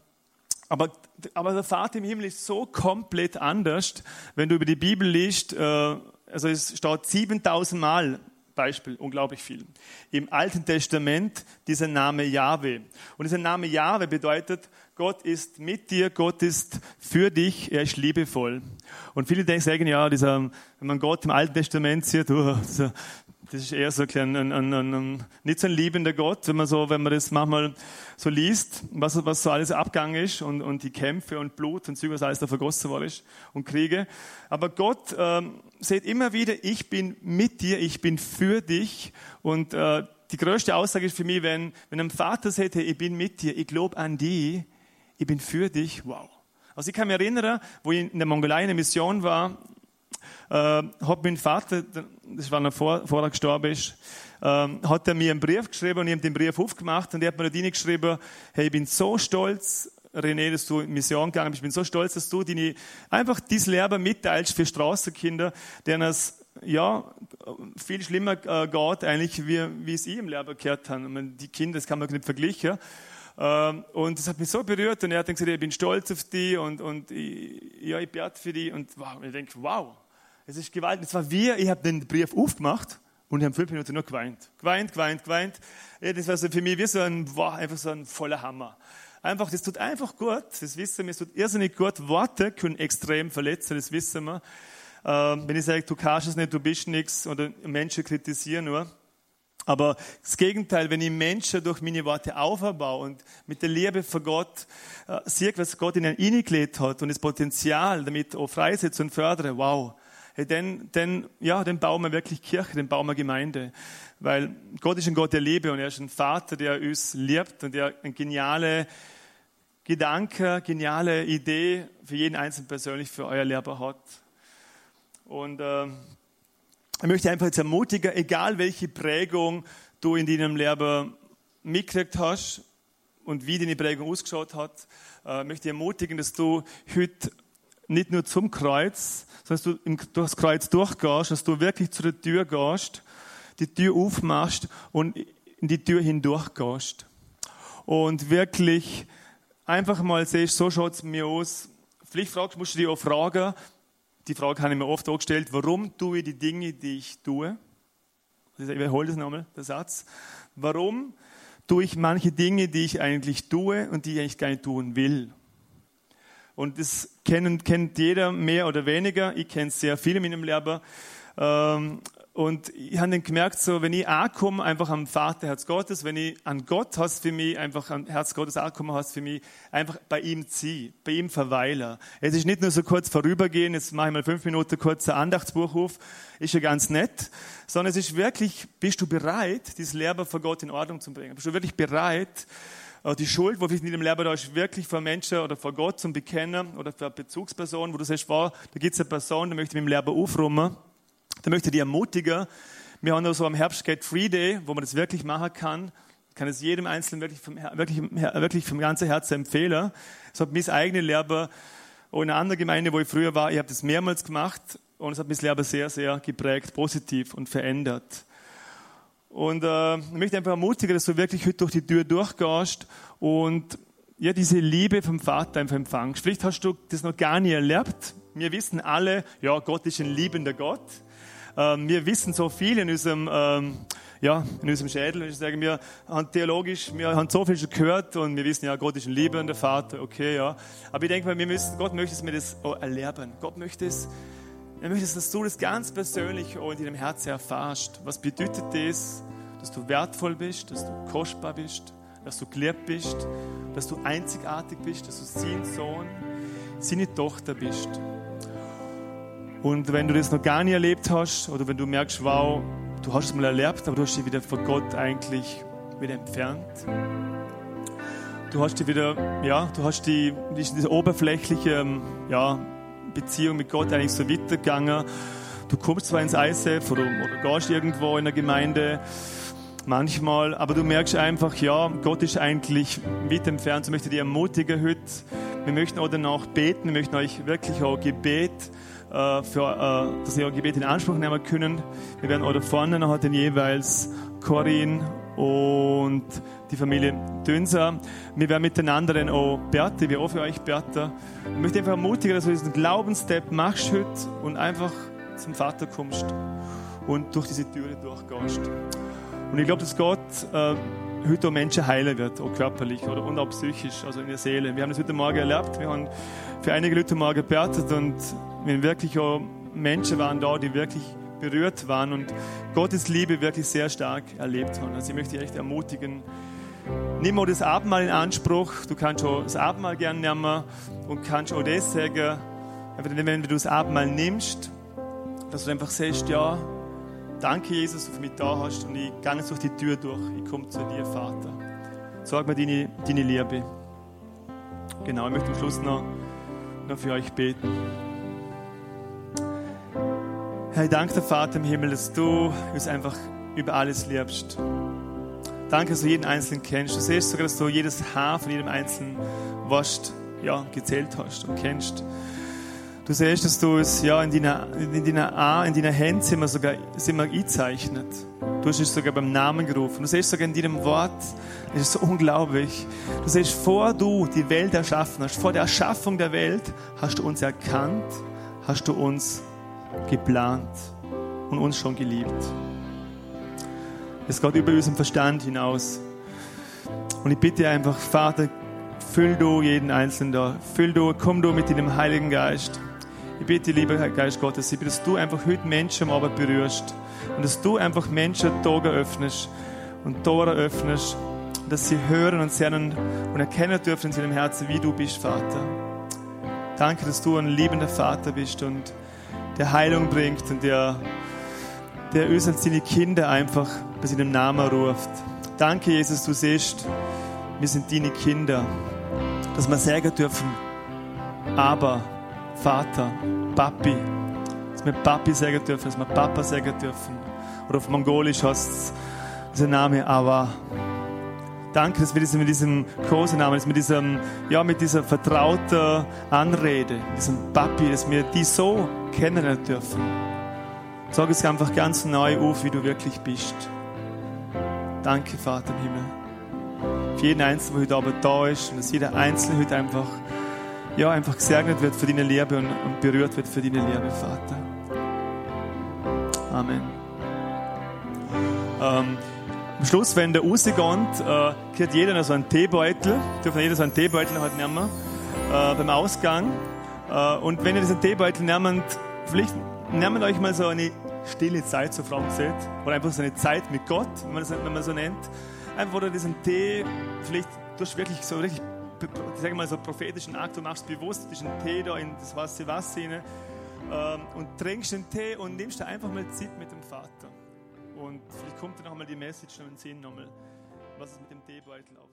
aber, aber der Vater im Himmel ist so komplett anders, wenn du über die Bibel liest, äh, also es steht 7000 Mal Beispiel, unglaublich viel. Im Alten Testament dieser Name Jahwe. Und dieser Name Jahwe bedeutet, Gott ist mit dir, Gott ist für dich, er ist liebevoll. Und viele denken, sagen, ja, dieser, wenn man Gott im Alten Testament sieht, oh, dieser, das ist eher so ein, ein, ein, ein, nicht so ein liebender Gott, wenn man so, wenn man das manchmal so liest, was, was so alles abgegangen ist und, und die Kämpfe und Blut und so, was alles da vergossen worden ist und Kriege. Aber Gott ähm, sieht immer wieder, ich bin mit dir, ich bin für dich und äh, die größte Aussage ist für mich, wenn, wenn ein Vater sagt, hey, ich bin mit dir, ich glaube an dich, ich bin für dich, wow. Also ich kann mich erinnern, wo ich in der Mongolei in der Mission war, äh, hat mein Vater, das war noch vor, vor er gestorben ist, ähm, hat er mir einen Brief geschrieben und ich habe den Brief aufgemacht und er hat mir da geschrieben, hey, ich bin so stolz, René, dass du in Mission gegangen bist. Ich bin so stolz, dass du die einfach dieses Leben mitteilst für Straßenkinder, denen es ja viel schlimmer äh, geht eigentlich, wie, wie es ich im Leben gehört habe. meine, die Kinder, das kann man nicht vergleichen. Ähm, und das hat mich so berührt und er hat dann gesagt, ich bin stolz auf die und, und ich, ja, ich bete für die und wow, ich denke, wow, es ist gewaltig. Es war wie, ich habe den Brief aufgemacht und ich habe fünf Minuten nur geweint. Geweint, geweint, geweint. Ja, das war so für mich wie so ein, wow, einfach so ein voller Hammer. Einfach, das tut einfach gut, das wissen wir, es tut irrsinnig gut. Worte können extrem verletzen, das wissen wir. Ähm, wenn ich sage, du kannst es nicht, du bist nichts oder Menschen kritisieren nur. Aber das Gegenteil, wenn ich Menschen durch meine Worte aufbaue und mit der Liebe für Gott äh, sehe, was Gott ihnen hineingelegt hat und das Potenzial damit auch freisetze und fördere, wow, hey, dann, dann, ja, dann bauen wir wirklich Kirche, dann bauen wir Gemeinde. Weil Gott ist ein Gott der Liebe und er ist ein Vater, der uns liebt und der eine geniale Gedanke, geniale Idee für jeden Einzelnen persönlich für euer Leben hat. Und äh, ich möchte einfach jetzt ermutigen, egal welche Prägung du in deinem Leben mitgekriegt hast und wie deine Prägung ausgeschaut hat, äh, möchte ich ermutigen, dass du heute nicht nur zum Kreuz, sondern dass du durchs Kreuz durchgehst, dass du wirklich zu der Tür gehst, die Tür aufmachst und in die Tür hindurch gehst. Und wirklich einfach mal siehst, so schaut es mir aus. Vielleicht fragst, musst du dich auch fragen, die Frage habe ich mir oft auch gestellt, warum tue ich die Dinge, die ich tue? Ich wiederhole das nochmal, der Satz. Warum tue ich manche Dinge, die ich eigentlich tue und die ich eigentlich gar nicht tun will? Und das kennt, kennt jeder mehr oder weniger. Ich kenne sehr viele in meinem Leben. Ähm, und ich habe dann gemerkt, so, wenn ich ankomme, einfach am Vater Herz Gottes, wenn ich an Gott hast für mich, einfach am Herz Gottes ankommen hast für mich, einfach bei ihm zieh, bei ihm verweilen. Es ist nicht nur so kurz vorübergehen, jetzt mache ich mal fünf Minuten kurz ein ist ja ganz nett, sondern es ist wirklich, bist du bereit, dieses Leben vor Gott in Ordnung zu bringen? Bist du wirklich bereit, die Schuld, wo vielleicht in dem Leben da ist, wirklich vor Menschen oder vor Gott zum Bekennen oder für eine Bezugsperson, wo du sagst, wow, da gibt es eine Person, die möchte mit dem Leben aufräumen da möchte ich dich ermutigen. Wir haben noch so am Herbst Get Free Day, wo man das wirklich machen kann. Ich kann es jedem Einzelnen wirklich vom, wirklich, wirklich vom ganzen Herzen empfehlen. Es hat mein eigenes Lehrer auch in einer anderen Gemeinde, wo ich früher war, ich habe das mehrmals gemacht und es hat mein Lehrer sehr, sehr geprägt, positiv und verändert. Und äh, ich möchte einfach ermutigen, dass du wirklich heute durch die Tür durchgehst und ja, diese Liebe vom Vater einfach empfangst. Vielleicht hast du das noch gar nie erlebt. Wir wissen alle, ja, Gott ist ein liebender Gott. Ähm, wir wissen so viel in unserem, ähm, ja, in unserem Schädel. Ich sage, wir haben theologisch, wir haben so viel schon gehört und wir wissen ja, Gott ist ein liebender Vater, okay, ja. Aber ich denke mal, wir müssen, Gott möchte es mir das erlernen. Gott möchte es, er möchte, dass du das ganz persönlich auch in deinem Herzen erfährst. Was bedeutet das, dass du wertvoll bist, dass du kostbar bist, dass du geliebt bist, dass du einzigartig bist, dass du sein Sohn, seine Tochter bist. Und wenn du das noch gar nie erlebt hast oder wenn du merkst, wow, du hast es mal erlebt, aber du hast dich wieder von Gott eigentlich wieder entfernt. Du hast dich wieder, ja, du hast die, diese oberflächliche, ähm, ja, Beziehung mit Gott eigentlich so weitergegangen. Du kommst zwar ins ISF oder, oder gehst irgendwo in der Gemeinde, manchmal, aber du merkst einfach, ja, Gott ist eigentlich weit entfernt. Ich möchte dich ermutigen heute. Wir möchten auch danach beten, wir möchten euch wirklich auch Gebet äh, für, äh, dass wir Gebet in Anspruch nehmen können. Wir werden auch da vorne noch den jeweils Corinne und die Familie Dönser. Wir werden miteinander dann auch Bertha, wir auch für euch Bertha. Ich möchte einfach ermutigen, dass du diesen Glaubensstep machst heute und einfach zum Vater kommst und durch diese Türe durchgehst. Und ich glaube, dass Gott äh, heute auch Menschen heilen wird, auch körperlich oder und auch psychisch, also in der Seele. Wir haben das heute Morgen erlebt. Wir haben für einige Leute morgen gebetet und wenn wirklich auch Menschen waren da, die wirklich berührt waren und Gottes Liebe wirklich sehr stark erlebt haben. Also ich möchte dich echt ermutigen, nimm auch das Abendmahl in Anspruch. Du kannst auch das Abendmahl gerne nehmen und kannst auch das sagen, wenn du das Abendmahl nimmst, dass du einfach sagst, ja, danke Jesus, dass du mich da hast und ich gehe jetzt durch die Tür durch. Ich komme zu dir, Vater. Sag mir deine, deine Liebe. Genau, ich möchte am Schluss noch, noch für euch beten. Herr, ich danke dir, Vater im Himmel, dass du uns einfach über alles liebst. Danke, dass du jeden Einzelnen kennst. Du siehst sogar, dass du jedes Haar von jedem Einzelnen wascht, ja, gezählt hast und kennst. Du siehst, dass du es ja, in deiner, in deiner, A, in deiner Hand sind wir sogar sind wir eingezeichnet. Du hast es sogar beim Namen gerufen. Du siehst sogar in deinem Wort, das ist so unglaublich. Du siehst, vor du die Welt erschaffen hast, vor der Erschaffung der Welt, hast du uns erkannt, hast du uns geplant und uns schon geliebt. Es geht über unseren Verstand hinaus. Und ich bitte einfach, Vater, füll du jeden Einzelnen da. Füll du, komm du mit deinem Heiligen Geist. Ich bitte, lieber Geist Gottes, ich bitte, dass du einfach heute Menschen Abend berührst und dass du einfach Menschen Tore öffnest und Tore öffnest, dass sie hören und sehen und erkennen dürfen in seinem Herzen, wie du bist, Vater. Danke, dass du ein liebender Vater bist und der Heilung bringt und der, der uns seine Kinder einfach bei seinem Namen ruft. Danke, Jesus, du siehst, wir sind deine Kinder, dass wir sagen dürfen, aber Vater, Papi. Dass wir Papi sagen dürfen, dass wir Papa sagen dürfen. Oder auf Mongolisch heißt dieser Name Awa. Danke, dass wir das mit diesem Kosenamen, dass mit diesem, ja, mit dieser vertrauten Anrede, diesem Papi, dass wir die so kennenlernen dürfen. Sag es einfach ganz neu auf, wie du wirklich bist. Danke, Vater im Himmel. Für jeden Einzelnen, der heute Abend da ist und dass jeder Einzelne heute einfach ja, einfach gesegnet wird für deine Liebe und, und berührt wird für deine Liebe, Vater. Amen. Ähm, am Schluss, wenn der rausgeht, äh, kriegt jeder noch so einen Teebeutel. Dürfen jeder so einen Teebeutel halt nehmen äh, beim Ausgang. Äh, und wenn ihr diesen Teebeutel nehmt, vielleicht nehmt euch mal so eine stille Zeit, so Frau gesagt, oder einfach so eine Zeit mit Gott, wenn man das so nennt. Einfach, wo du diesen Tee vielleicht durch wirklich so richtig ich sage mal so prophetischen Akt, du machst bewusst diesen Tee da in das Wasser, Wasser rein, ähm, und trinkst den Tee und nimmst da einfach mal Zeit mit dem Vater. Und vielleicht kommt dann nochmal die Message den Sinn nochmal, was es mit dem Teebeutel auf